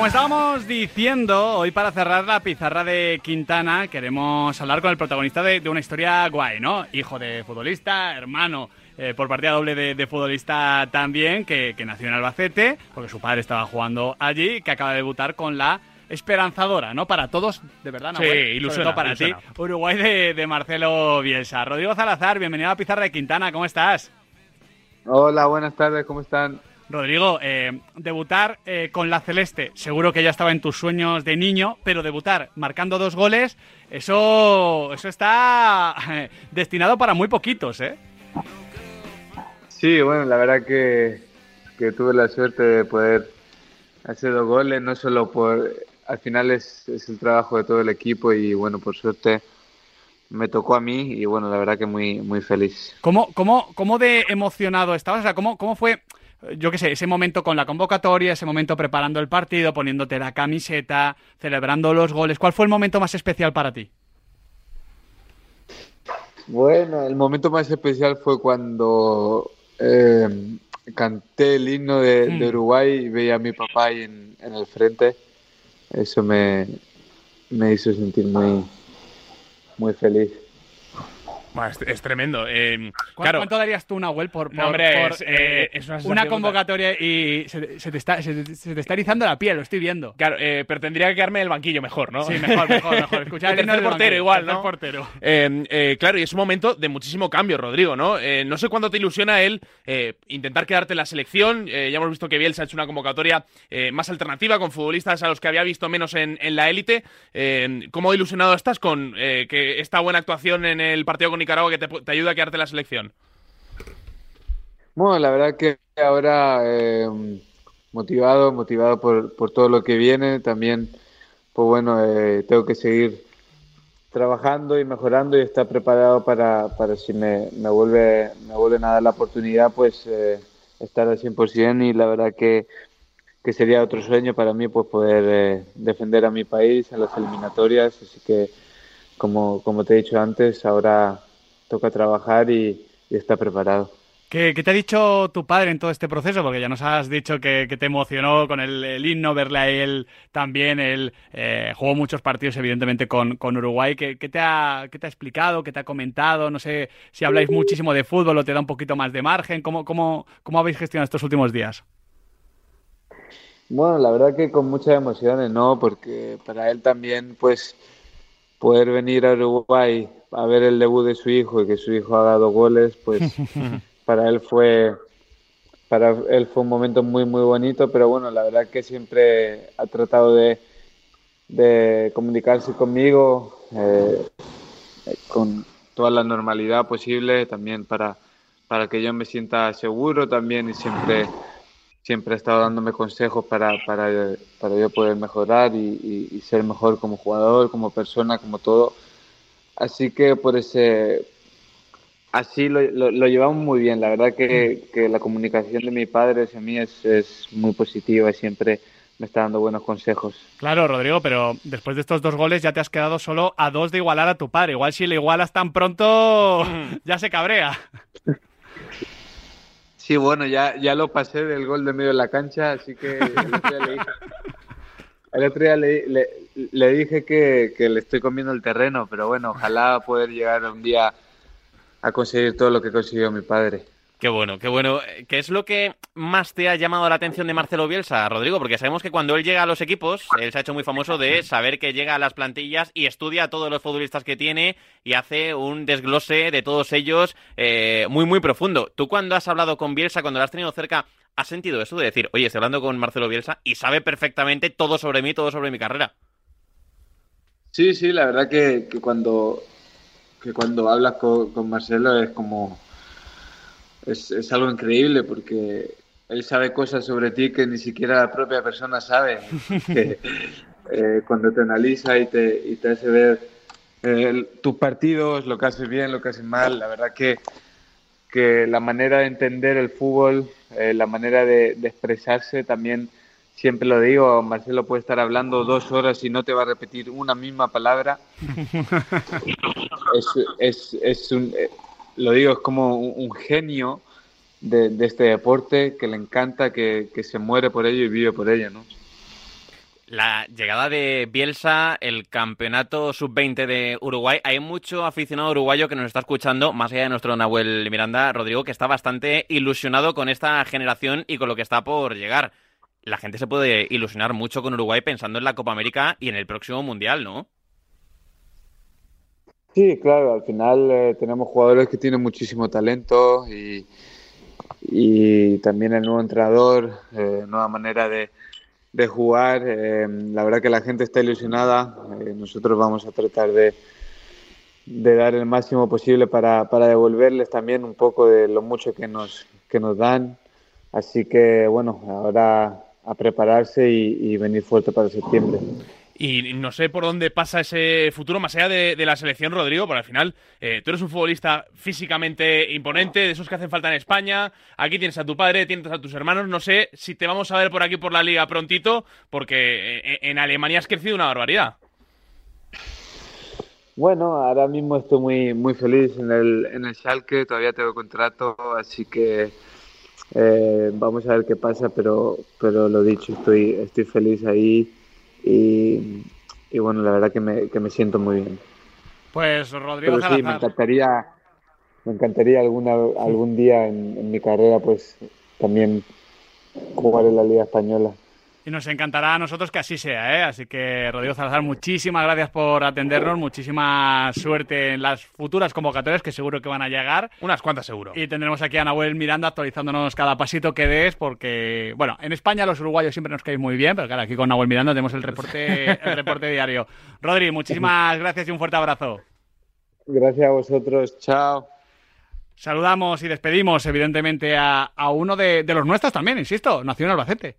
como estábamos diciendo, hoy para cerrar la pizarra de Quintana queremos hablar con el protagonista de, una historia guay, ¿no? Hijo de futbolista, hermano eh, por partida doble de, futbolista también, que, nació en Albacete, porque su padre estaba jugando allí, que acaba de debutar con la esperanzadora, ¿no? Para todos, de verdad, Sí, ilusión para ti. Uruguay de, de Marcelo Bielsa. Rodrigo Salazar, bienvenido a la pizarra de Quintana, ¿cómo estás? Hola, buenas tardes, ¿cómo están? Rodrigo, eh, debutar eh, con la Celeste, seguro que ya estaba en tus sueños de niño, pero debutar marcando dos goles, eso, eso está destinado para muy poquitos, ¿eh? Sí, bueno, la verdad que, tuve la suerte de poder hacer dos goles, no solo por... Al final es, el trabajo de todo el equipo y bueno, por suerte me tocó a mí y bueno, la verdad que muy, muy feliz. ¿Cómo, cómo, cómo de emocionado estabas? O sea, ¿cómo, cómo fue yo qué sé, ese momento con la convocatoria, ese momento preparando el partido, poniéndote la camiseta, celebrando los goles. ¿Cuál fue el momento más especial para ti? Bueno, el momento más especial fue cuando eh, canté el himno de, hmm. Uruguay y veía a mi papá ahí en, el frente. Eso me, me hizo sentir muy, muy feliz es, tremendo. Eh, ¿Cuánto, darías tú, Nahuel, por, por, hombre, por eh, eh, una, convocatoria y se, te está, se, te está erizando la piel, lo estoy viendo? Claro, pero tendría que quedarme en el banquillo mejor, ¿no? Sí, mejor, mejor, mejor. Escuchar el tercer portero igual, ¿no? portero. claro, y es un momento de muchísimo cambio, Rodrigo, ¿no? no sé cuándo te ilusiona él intentar quedarte en la selección. ya hemos visto que Bielsa ha hecho una convocatoria más alternativa con futbolistas a los que había visto menos en, en la élite. ¿Cómo ilusionado estás con que esta buena actuación en el partido con Nicaragua que te, ayuda a quedarte la selección? Bueno, la verdad que ahora eh, motivado, motivado por, por, todo lo que viene, también, pues bueno, eh, tengo que seguir trabajando y mejorando y estar preparado para, para si me, me, vuelve, me vuelven a dar la oportunidad, pues eh, estar al 100% y la verdad que, que sería otro sueño para mí pues poder defender a mi país en las eliminatorias, así que como, como te he dicho antes, ahora toca trabajar y, está preparado. ¿Qué, te ha dicho tu padre en todo este proceso? Porque ya nos has dicho que, te emocionó con el, himno, verle a él también. Él eh, jugó muchos partidos, evidentemente, con, Uruguay. ¿Qué, te ha, ¿Qué te ha explicado? ¿Qué te ha comentado? No sé si habláis muchísimo de fútbol o te da un poquito más de margen. ¿Cómo, cómo, cómo habéis gestionado estos últimos días? Bueno, la verdad que con muchas emociones, ¿no? Porque para él también, pues, poder venir a Uruguay a ver el debut de su hijo y que su hijo ha dado goles, pues para él fue para él fue un momento muy muy bonito, pero bueno, la verdad que siempre ha tratado de, de comunicarse conmigo eh, con toda la normalidad posible, también para, para que yo me sienta seguro también y siempre siempre ha estado dándome consejos para, para, para yo poder mejorar y, y, ser mejor como jugador, como persona, como todo. Así que por ese, así lo, lo, llevamos muy bien. La verdad que, que, la comunicación de mi padre hacia mí es, es muy positiva y siempre me está dando buenos consejos. Claro, Rodrigo, pero después de estos dos goles ya te has quedado solo a dos de igualar a tu padre. Igual si le igualas tan pronto, ya se cabrea. Sí, bueno, ya, ya lo pasé del gol de medio de la cancha, así que el otro día le dije, que, que, le estoy comiendo el terreno, pero bueno, ojalá poder llegar un día a conseguir todo lo que consiguió mi padre. Qué bueno, qué bueno. ¿Qué es lo que más te ha llamado la atención de Marcelo Bielsa, Rodrigo? Porque sabemos que cuando él llega a los equipos, él se ha hecho muy famoso de saber que llega a las plantillas y estudia a todos los futbolistas que tiene y hace un desglose de todos ellos eh, muy, muy profundo. ¿Tú cuando has hablado con Bielsa, cuando lo has tenido cerca, has sentido eso de decir, oye, estoy hablando con Marcelo Bielsa y sabe perfectamente todo sobre mí, todo sobre mi carrera? Sí, sí, la verdad que, cuando, que cuando hablas con Marcelo es como es, es, algo increíble porque él sabe cosas sobre ti que ni siquiera la propia persona sabe. Eh, cuando te analiza y te, y te hace ver eh, tus partidos, lo que haces bien, lo que haces mal, la verdad que, que la manera de entender el fútbol, eh, la manera de, expresarse también siempre lo digo, Marcelo puede estar hablando dos horas y no te va a repetir una misma palabra. es, es, es un, lo digo, es como un, genio de, este deporte que le encanta, que, se muere por ello y vive por ello, ¿no? la llegada de Bielsa, el campeonato sub-20 de Uruguay, hay mucho aficionado uruguayo que nos está escuchando, más allá de nuestro Nahuel Miranda, Rodrigo, que está bastante ilusionado con esta generación y con lo que está por llegar. La gente se puede ilusionar mucho con Uruguay pensando en la Copa América y en el próximo Mundial, ¿no? Sí, claro, al final eh, tenemos jugadores que tienen muchísimo talento y, también el nuevo entrenador, eh, nueva manera de, jugar. Eh, la verdad que la gente está ilusionada. Eh, nosotros vamos a tratar de, de dar el máximo posible para, para, devolverles también un poco de lo mucho que nos, que nos dan. Así que bueno, ahora a prepararse y, y venir fuerte para septiembre. Y no sé por dónde pasa ese futuro, más allá de, la selección, Rodrigo, porque al final eh, tú eres un futbolista físicamente imponente, de esos que hacen falta en España. Aquí tienes a tu padre, tienes a tus hermanos. No sé si te vamos a ver por aquí por la liga prontito, porque eh, en Alemania has crecido una barbaridad. Bueno, ahora mismo estoy muy, muy feliz en el, en el Schalke, todavía tengo contrato, así que eh, vamos a ver qué pasa, pero, pero lo dicho, estoy, estoy feliz ahí y, y, bueno, la verdad que me, que me siento muy bien. Pues Rodrigo Pero sí, me encantaría, me encantaría alguna, algún día en, en, mi carrera pues también jugar en la Liga Española. Y nos encantará a nosotros que así sea, ¿eh? Así que, Rodrigo Salazar, muchísimas gracias por atendernos, muchísima suerte en las futuras convocatorias que seguro que van a llegar. Unas cuantas seguro. Y tendremos aquí a Nahuel Miranda actualizándonos cada pasito que des, porque, bueno, en España los uruguayos siempre nos caen muy bien, pero claro, aquí con Nahuel Miranda tenemos el reporte, el reporte diario. Rodri, muchísimas gracias y un fuerte abrazo. Gracias a vosotros, chao. Saludamos y despedimos, evidentemente, a, a uno de, de los nuestros también, insisto, Nacional Albacete.